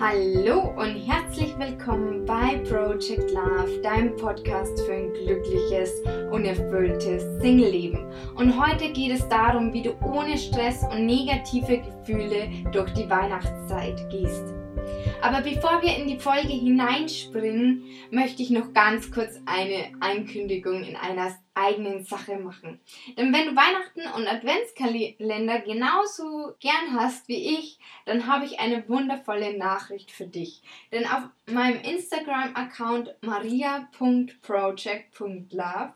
Hallo und herzlich willkommen bei Project Love, deinem Podcast für ein glückliches und erfülltes Single-Leben. Und heute geht es darum, wie du ohne Stress und negative Gefühle durch die Weihnachtszeit gehst. Aber bevor wir in die Folge hineinspringen, möchte ich noch ganz kurz eine Ankündigung in einer eigenen Sache machen. Denn wenn du Weihnachten und Adventskalender genauso gern hast wie ich, dann habe ich eine wundervolle Nachricht für dich. Denn auf meinem Instagram-Account maria.project.love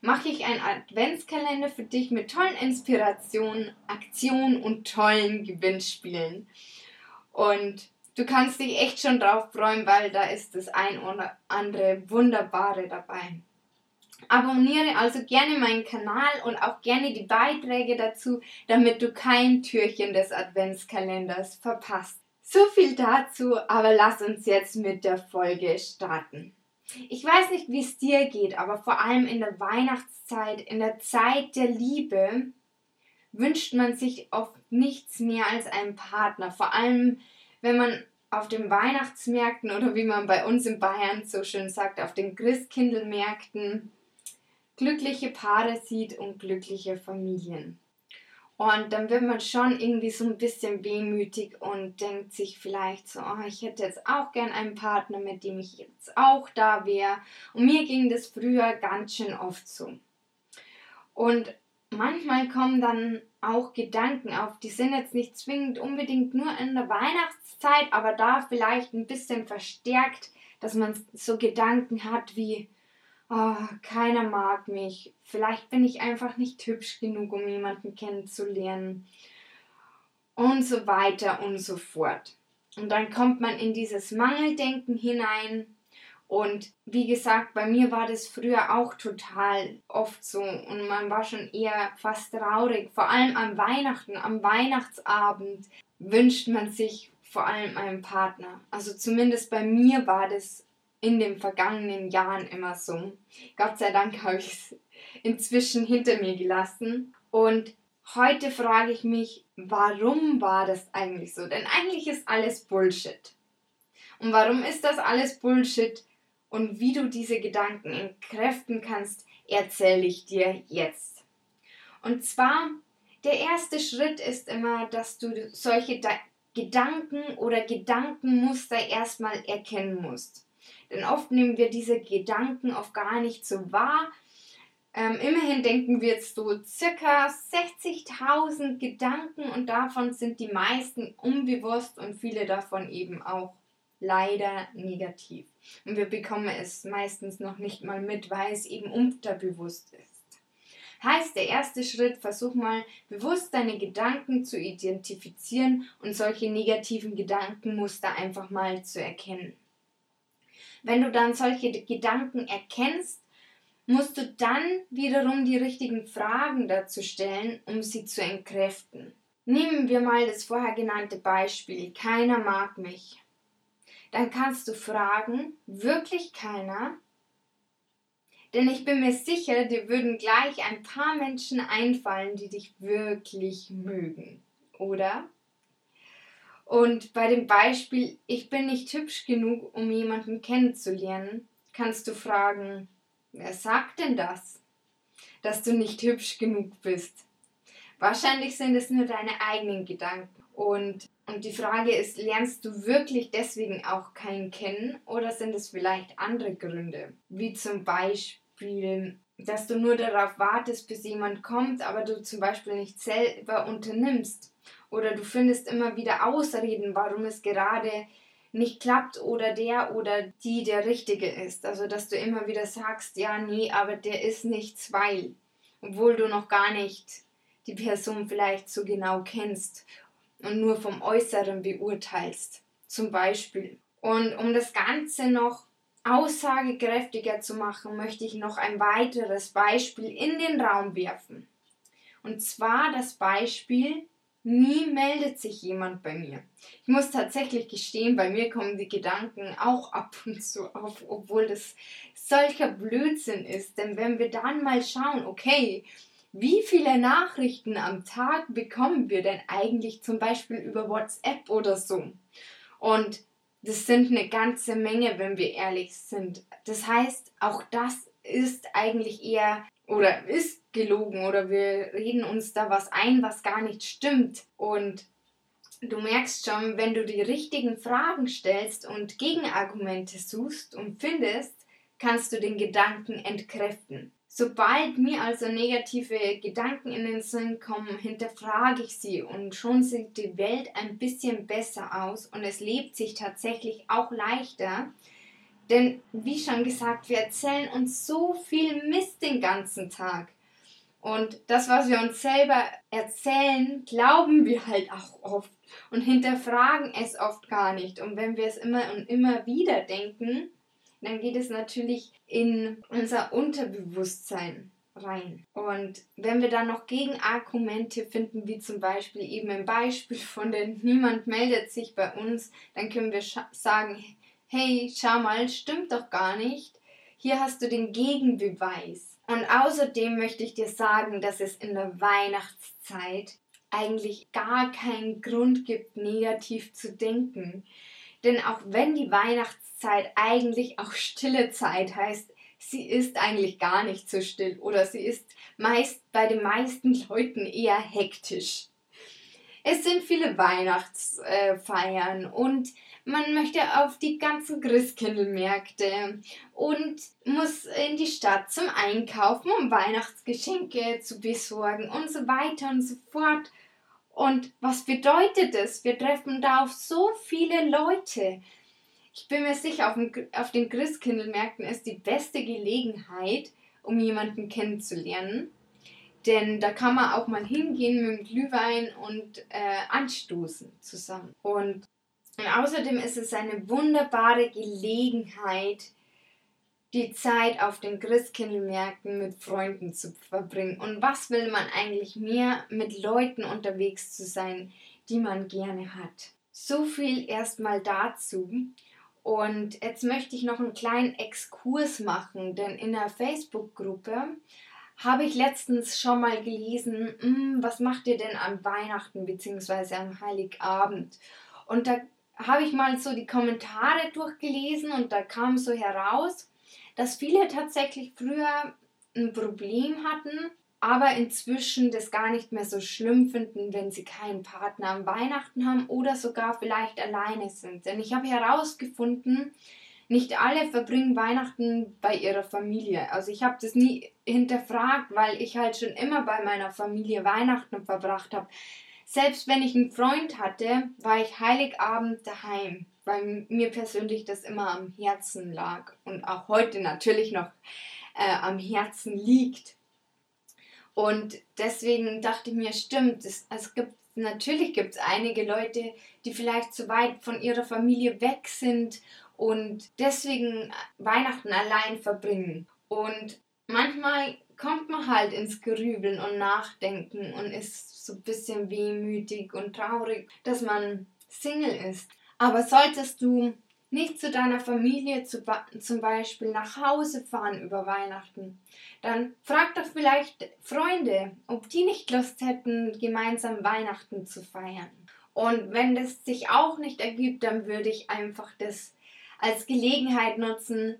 mache ich einen Adventskalender für dich mit tollen Inspirationen, Aktionen und tollen Gewinnspielen. Und du kannst dich echt schon drauf freuen, weil da ist das ein oder andere Wunderbare dabei. Abonniere also gerne meinen Kanal und auch gerne die Beiträge dazu, damit du kein Türchen des Adventskalenders verpasst. So viel dazu, aber lass uns jetzt mit der Folge starten. Ich weiß nicht, wie es dir geht, aber vor allem in der Weihnachtszeit, in der Zeit der Liebe, wünscht man sich oft nichts mehr als einen Partner. Vor allem wenn man auf den Weihnachtsmärkten oder wie man bei uns in Bayern so schön sagt, auf den Christkindlmärkten glückliche Paare sieht und glückliche Familien. Und dann wird man schon irgendwie so ein bisschen wehmütig und denkt sich vielleicht so, oh, ich hätte jetzt auch gern einen Partner, mit dem ich jetzt auch da wäre. Und mir ging das früher ganz schön oft so. Und manchmal kommen dann auch Gedanken auf, die sind jetzt nicht zwingend unbedingt nur in der Weihnachtszeit, aber da vielleicht ein bisschen verstärkt, dass man so Gedanken hat wie, oh, keiner mag mich, vielleicht bin ich einfach nicht hübsch genug, um jemanden kennenzulernen und so weiter und so fort. Und dann kommt man in dieses Mangeldenken hinein und wie gesagt, bei mir war das früher auch total oft so und man war schon eher fast traurig. Vor allem am Weihnachten, am Weihnachtsabend wünscht man sich vor allem einen Partner. Also zumindest bei mir war das in den vergangenen Jahren immer so. Gott sei Dank habe ich es inzwischen hinter mir gelassen. Und heute frage ich mich, warum war das eigentlich so? Denn eigentlich ist alles Bullshit. Und warum ist das alles Bullshit? Und wie du diese Gedanken entkräften kannst, erzähle ich dir jetzt. Und zwar, der erste Schritt ist immer, dass du solche Gedanken oder Gedankenmuster erstmal erkennen musst. Denn oft nehmen wir diese Gedanken oft gar nicht so wahr. Ähm, immerhin denken wir jetzt so circa 60.000 Gedanken und davon sind die meisten unbewusst und viele davon eben auch leider negativ. Und wir bekommen es meistens noch nicht mal mit, weil es eben unterbewusst ist. Heißt, der erste Schritt, versuch mal bewusst deine Gedanken zu identifizieren und solche negativen Gedankenmuster einfach mal zu erkennen. Wenn du dann solche Gedanken erkennst, musst du dann wiederum die richtigen Fragen dazu stellen, um sie zu entkräften. Nehmen wir mal das vorher genannte Beispiel. Keiner mag mich dann kannst du fragen, wirklich keiner? Denn ich bin mir sicher, dir würden gleich ein paar Menschen einfallen, die dich wirklich mögen, oder? Und bei dem Beispiel, ich bin nicht hübsch genug, um jemanden kennenzulernen, kannst du fragen, wer sagt denn das? Dass du nicht hübsch genug bist. Wahrscheinlich sind es nur deine eigenen Gedanken. Und, und die Frage ist, lernst du wirklich deswegen auch keinen kennen oder sind es vielleicht andere Gründe? Wie zum Beispiel, dass du nur darauf wartest, bis jemand kommt, aber du zum Beispiel nicht selber unternimmst. Oder du findest immer wieder Ausreden, warum es gerade nicht klappt oder der oder die der Richtige ist. Also dass du immer wieder sagst, ja, nee, aber der ist nichts, weil. Obwohl du noch gar nicht die Person vielleicht so genau kennst und nur vom Äußeren beurteilst, zum Beispiel. Und um das Ganze noch aussagekräftiger zu machen, möchte ich noch ein weiteres Beispiel in den Raum werfen. Und zwar das Beispiel, nie meldet sich jemand bei mir. Ich muss tatsächlich gestehen, bei mir kommen die Gedanken auch ab und zu auf, obwohl das solcher Blödsinn ist. Denn wenn wir dann mal schauen, okay, wie viele Nachrichten am Tag bekommen wir denn eigentlich zum Beispiel über WhatsApp oder so? Und das sind eine ganze Menge, wenn wir ehrlich sind. Das heißt, auch das ist eigentlich eher oder ist gelogen oder wir reden uns da was ein, was gar nicht stimmt. Und du merkst schon, wenn du die richtigen Fragen stellst und Gegenargumente suchst und findest, kannst du den Gedanken entkräften. Sobald mir also negative Gedanken in den Sinn kommen, hinterfrage ich sie und schon sieht die Welt ein bisschen besser aus und es lebt sich tatsächlich auch leichter. Denn wie schon gesagt, wir erzählen uns so viel Mist den ganzen Tag. Und das, was wir uns selber erzählen, glauben wir halt auch oft und hinterfragen es oft gar nicht. Und wenn wir es immer und immer wieder denken, dann geht es natürlich in unser Unterbewusstsein rein. Und wenn wir dann noch Gegenargumente finden, wie zum Beispiel eben im Beispiel von den Niemand meldet sich bei uns, dann können wir sagen, hey, schau mal, stimmt doch gar nicht. Hier hast du den Gegenbeweis. Und außerdem möchte ich dir sagen, dass es in der Weihnachtszeit eigentlich gar keinen Grund gibt, negativ zu denken. Denn auch wenn die Weihnachtszeit eigentlich auch stille Zeit heißt, sie ist eigentlich gar nicht so still oder sie ist meist bei den meisten Leuten eher hektisch. Es sind viele Weihnachtsfeiern und man möchte auf die ganzen Christkindlmärkte und muss in die Stadt zum Einkaufen, um Weihnachtsgeschenke zu besorgen und so weiter und so fort. Und was bedeutet es? Wir treffen da auf so viele Leute. Ich bin mir sicher, auf, dem, auf den Christkindlmärkten ist die beste Gelegenheit, um jemanden kennenzulernen. Denn da kann man auch mal hingehen mit dem Glühwein und äh, anstoßen zusammen. Und, und außerdem ist es eine wunderbare Gelegenheit, die Zeit auf den Christkindlmärkten mit Freunden zu verbringen. Und was will man eigentlich mehr, mit Leuten unterwegs zu sein, die man gerne hat? So viel erstmal dazu. Und jetzt möchte ich noch einen kleinen Exkurs machen, denn in der Facebook-Gruppe habe ich letztens schon mal gelesen, hm, was macht ihr denn an Weihnachten bzw. am Heiligabend? Und da habe ich mal so die Kommentare durchgelesen und da kam so heraus, dass viele tatsächlich früher ein Problem hatten, aber inzwischen das gar nicht mehr so schlimm finden, wenn sie keinen Partner am Weihnachten haben oder sogar vielleicht alleine sind. Denn ich habe herausgefunden, nicht alle verbringen Weihnachten bei ihrer Familie. Also ich habe das nie hinterfragt, weil ich halt schon immer bei meiner Familie Weihnachten verbracht habe. Selbst wenn ich einen Freund hatte, war ich Heiligabend daheim weil mir persönlich das immer am Herzen lag und auch heute natürlich noch äh, am Herzen liegt. Und deswegen dachte ich mir, stimmt, es, es gibt natürlich gibt es einige Leute, die vielleicht zu weit von ihrer Familie weg sind und deswegen Weihnachten allein verbringen. Und manchmal kommt man halt ins Grübeln und Nachdenken und ist so ein bisschen wehmütig und traurig, dass man Single ist. Aber solltest du nicht zu deiner Familie zu, zum Beispiel nach Hause fahren über Weihnachten, dann frag doch vielleicht Freunde, ob die nicht Lust hätten, gemeinsam Weihnachten zu feiern. Und wenn das sich auch nicht ergibt, dann würde ich einfach das als Gelegenheit nutzen,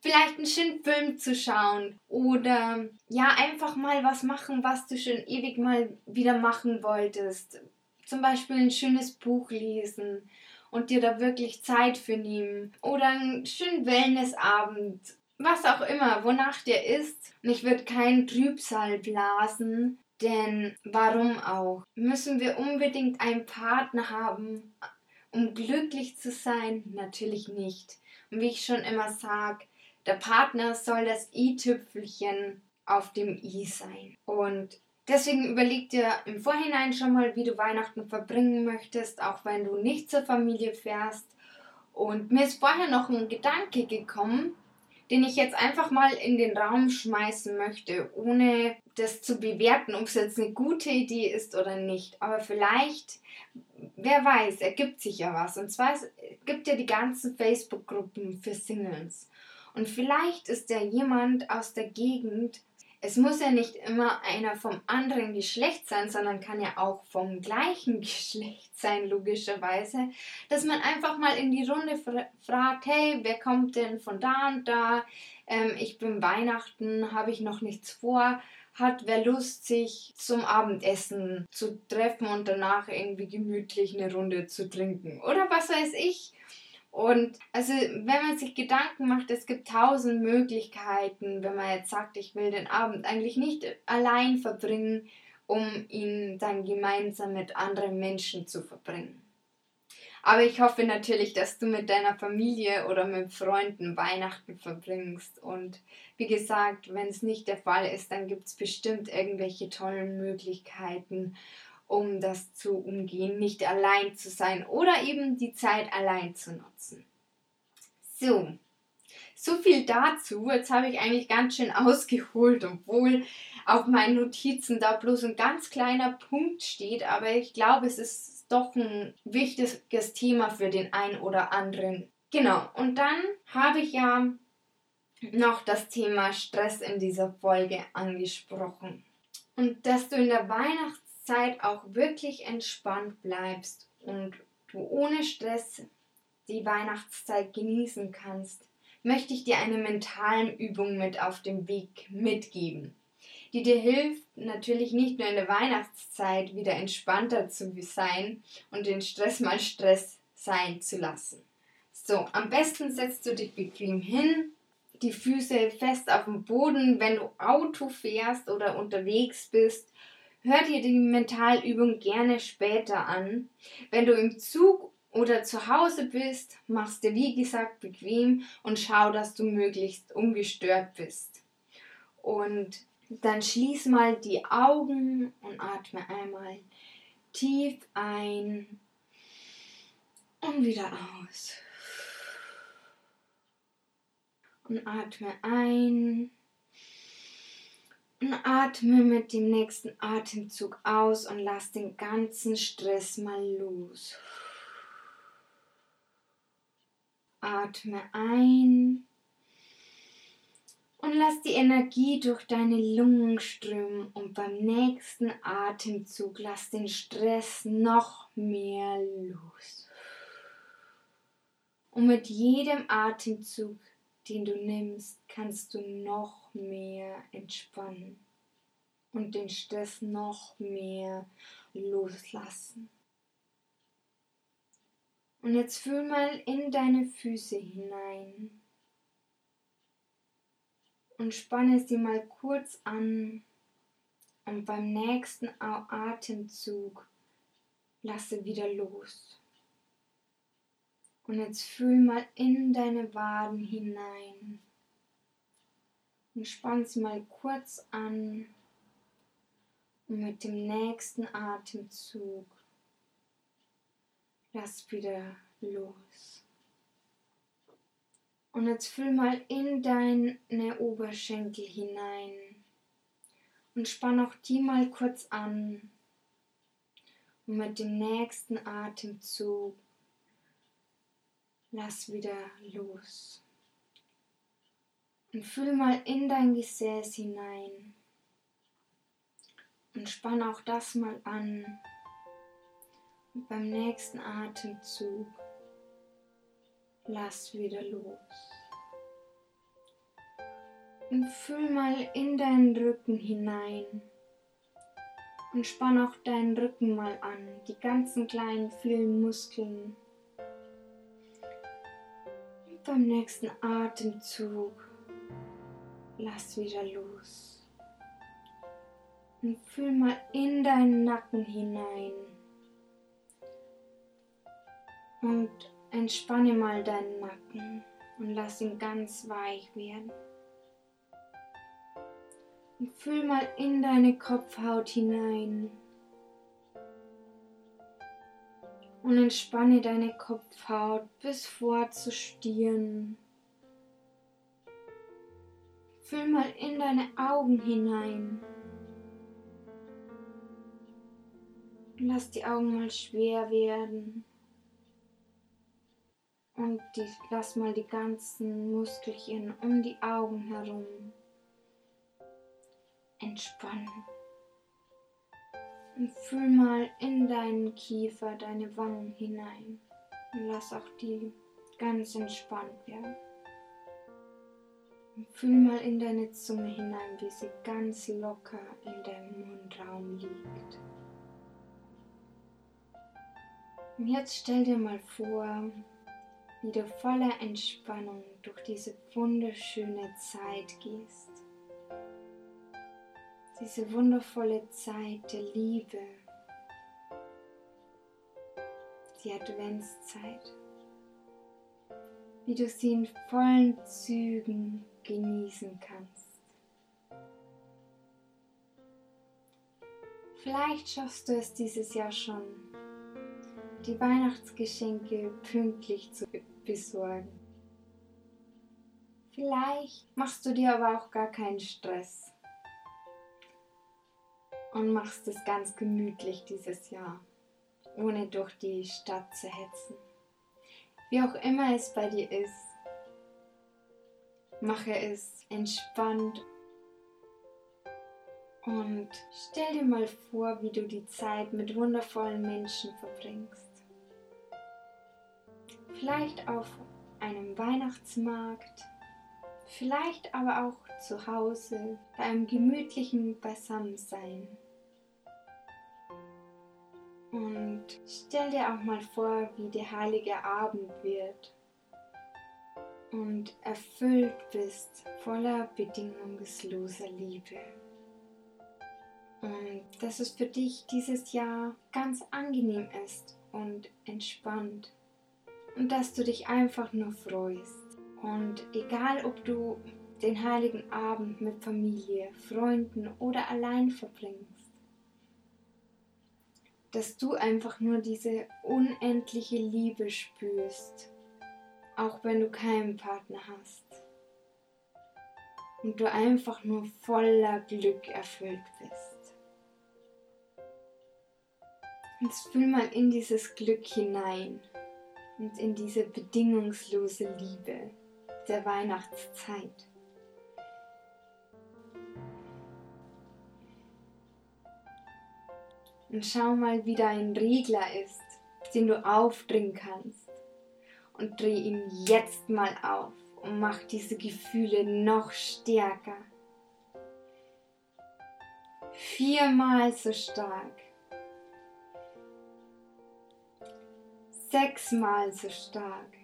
vielleicht einen schönen Film zu schauen oder ja, einfach mal was machen, was du schon ewig mal wieder machen wolltest. Zum Beispiel ein schönes Buch lesen und dir da wirklich Zeit für nehmen. Oder einen schönen Wellnessabend. Was auch immer, wonach dir ist. Und ich würde keinen Trübsal blasen, denn warum auch? Müssen wir unbedingt einen Partner haben, um glücklich zu sein? Natürlich nicht. Und wie ich schon immer sage, der Partner soll das i-Tüpfelchen auf dem i sein. Und Deswegen überleg dir im Vorhinein schon mal, wie du Weihnachten verbringen möchtest, auch wenn du nicht zur Familie fährst. Und mir ist vorher noch ein Gedanke gekommen, den ich jetzt einfach mal in den Raum schmeißen möchte, ohne das zu bewerten, ob es jetzt eine gute Idee ist oder nicht. Aber vielleicht, wer weiß, ergibt sich ja was. Und zwar es gibt ja die ganzen Facebook-Gruppen für Singles. Und vielleicht ist ja jemand aus der Gegend, es muss ja nicht immer einer vom anderen Geschlecht sein, sondern kann ja auch vom gleichen Geschlecht sein, logischerweise, dass man einfach mal in die Runde fragt, hey, wer kommt denn von da und da? Ähm, ich bin Weihnachten, habe ich noch nichts vor. Hat wer Lust, sich zum Abendessen zu treffen und danach irgendwie gemütlich eine Runde zu trinken? Oder was weiß ich? Und also, wenn man sich Gedanken macht, es gibt tausend Möglichkeiten, wenn man jetzt sagt, ich will den Abend eigentlich nicht allein verbringen, um ihn dann gemeinsam mit anderen Menschen zu verbringen. Aber ich hoffe natürlich, dass du mit deiner Familie oder mit Freunden Weihnachten verbringst. Und wie gesagt, wenn es nicht der Fall ist, dann gibt es bestimmt irgendwelche tollen Möglichkeiten um das zu umgehen, nicht allein zu sein oder eben die Zeit allein zu nutzen. So, so viel dazu. Jetzt habe ich eigentlich ganz schön ausgeholt, obwohl auf meinen Notizen da bloß ein ganz kleiner Punkt steht, aber ich glaube, es ist doch ein wichtiges Thema für den einen oder anderen. Genau, und dann habe ich ja noch das Thema Stress in dieser Folge angesprochen. Und dass du in der Weihnachts Zeit auch wirklich entspannt bleibst und du ohne Stress die Weihnachtszeit genießen kannst, möchte ich dir eine mentalen Übung mit auf dem Weg mitgeben, die dir hilft, natürlich nicht nur in der Weihnachtszeit wieder entspannter zu sein und den Stress mal Stress sein zu lassen. So, am besten setzt du dich bequem hin, die Füße fest auf dem Boden, wenn du Auto fährst oder unterwegs bist Hör dir die Mentalübung gerne später an. Wenn du im Zug oder zu Hause bist, machst dir wie gesagt bequem und schau, dass du möglichst ungestört bist. Und dann schließ mal die Augen und atme einmal tief ein und wieder aus. Und atme ein atme mit dem nächsten Atemzug aus und lass den ganzen Stress mal los. Atme ein und lass die Energie durch deine Lungen strömen und beim nächsten Atemzug lass den Stress noch mehr los. Und mit jedem Atemzug den du nimmst, kannst du noch mehr entspannen und den Stress noch mehr loslassen. Und jetzt fühl mal in deine Füße hinein und spanne sie mal kurz an und beim nächsten Atemzug lasse wieder los. Und jetzt fühl mal in deine Waden hinein. Und spann sie mal kurz an. Und mit dem nächsten Atemzug lass wieder los. Und jetzt fühl mal in deine Oberschenkel hinein. Und spann auch die mal kurz an. Und mit dem nächsten Atemzug lass wieder los. Und fühl mal in dein Gesäß hinein. Und spann auch das mal an. Und beim nächsten Atemzug lass wieder los. Und fühl mal in deinen Rücken hinein. Und spann auch deinen Rücken mal an, die ganzen kleinen, vielen Muskeln beim nächsten Atemzug lass wieder los. Und fühl mal in deinen Nacken hinein. Und entspanne mal deinen Nacken und lass ihn ganz weich werden. Und fühl mal in deine Kopfhaut hinein. Und entspanne deine Kopfhaut bis vor zu Stirn. Fühl mal in deine Augen hinein. Lass die Augen mal schwer werden. Und die, lass mal die ganzen Muskelchen um die Augen herum entspannen. Und fühl mal in deinen Kiefer, deine Wangen hinein. Und lass auch die ganz entspannt werden. Und fühl mal in deine Zunge hinein, wie sie ganz locker in deinem Mundraum liegt. Und jetzt stell dir mal vor, wie du voller Entspannung durch diese wunderschöne Zeit gehst. Diese wundervolle Zeit der Liebe, die Adventszeit, wie du sie in vollen Zügen genießen kannst. Vielleicht schaffst du es dieses Jahr schon, die Weihnachtsgeschenke pünktlich zu besorgen. Vielleicht machst du dir aber auch gar keinen Stress und machst es ganz gemütlich dieses Jahr, ohne durch die Stadt zu hetzen. Wie auch immer es bei dir ist, mache es entspannt und stell dir mal vor, wie du die Zeit mit wundervollen Menschen verbringst. Vielleicht auf einem Weihnachtsmarkt, vielleicht aber auch zu Hause bei einem gemütlichen Beisammensein. Und stell dir auch mal vor, wie der heilige Abend wird und erfüllt bist voller bedingungsloser Liebe. Und dass es für dich dieses Jahr ganz angenehm ist und entspannt und dass du dich einfach nur freust. Und egal, ob du den heiligen Abend mit Familie, Freunden oder allein verbringst, dass du einfach nur diese unendliche Liebe spürst, auch wenn du keinen Partner hast. Und du einfach nur voller Glück erfüllt bist. Jetzt fühl mal in dieses Glück hinein und in diese bedingungslose Liebe der Weihnachtszeit. Und schau mal, wie da ein Regler ist, den du aufdrehen kannst. Und dreh ihn jetzt mal auf und mach diese Gefühle noch stärker. Viermal so stark. sechsmal so stark.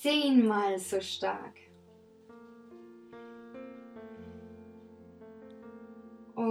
Zehnmal so stark.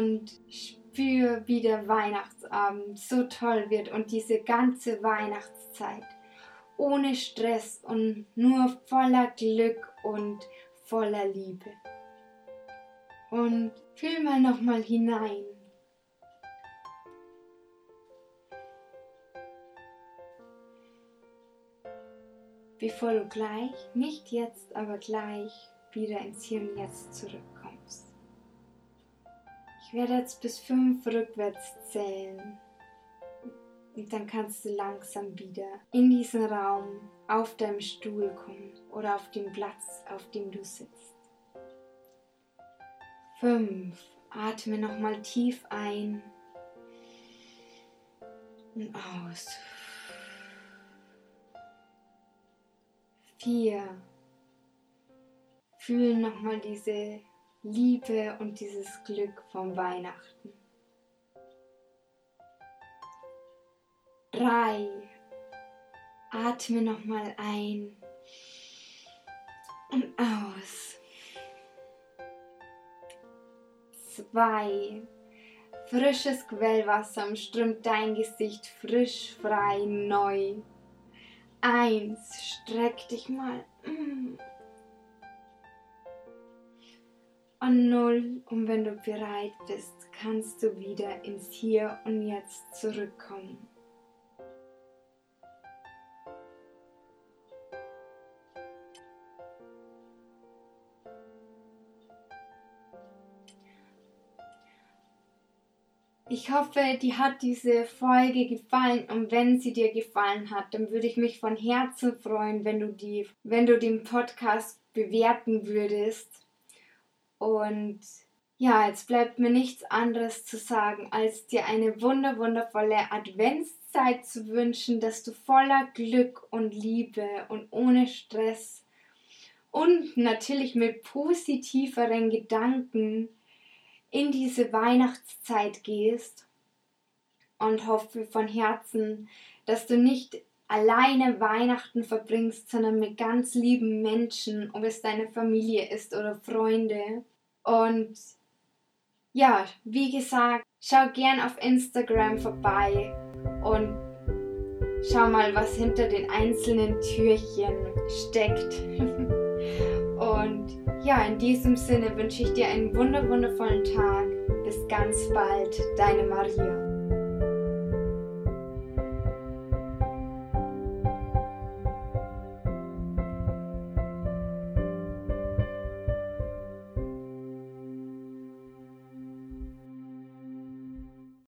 Und spür, wie der Weihnachtsabend so toll wird und diese ganze Weihnachtszeit ohne Stress und nur voller Glück und voller Liebe. Und fühl mal nochmal hinein bevor du gleich, nicht jetzt, aber gleich wieder ins Hier und Jetzt zurückkommst. Ich werde jetzt bis fünf rückwärts zählen. Und dann kannst du langsam wieder in diesen Raum auf deinem Stuhl kommen oder auf dem Platz, auf dem du sitzt. Fünf. Atme nochmal tief ein und aus. vier. Fühlen nochmal diese Liebe und dieses Glück vom Weihnachten. Drei. Atme nochmal ein und aus. Zwei. Frisches Quellwasser umströmt dein Gesicht frisch, frei, neu. Eins, streck dich mal. Mm. Und null, und wenn du bereit bist, kannst du wieder ins Hier und Jetzt zurückkommen. Ich hoffe, dir hat diese Folge gefallen und wenn sie dir gefallen hat, dann würde ich mich von Herzen freuen, wenn du die, wenn du den Podcast bewerten würdest. Und ja, jetzt bleibt mir nichts anderes zu sagen, als dir eine wunder wundervolle Adventszeit zu wünschen, dass du voller Glück und Liebe und ohne Stress und natürlich mit positiveren Gedanken in diese Weihnachtszeit gehst und hoffe von Herzen, dass du nicht alleine Weihnachten verbringst, sondern mit ganz lieben Menschen, ob es deine Familie ist oder Freunde. Und ja, wie gesagt, schau gern auf Instagram vorbei und schau mal, was hinter den einzelnen Türchen steckt. und ja, in diesem Sinne wünsche ich dir einen wunderwundervollen Tag. Bis ganz bald, deine Maria.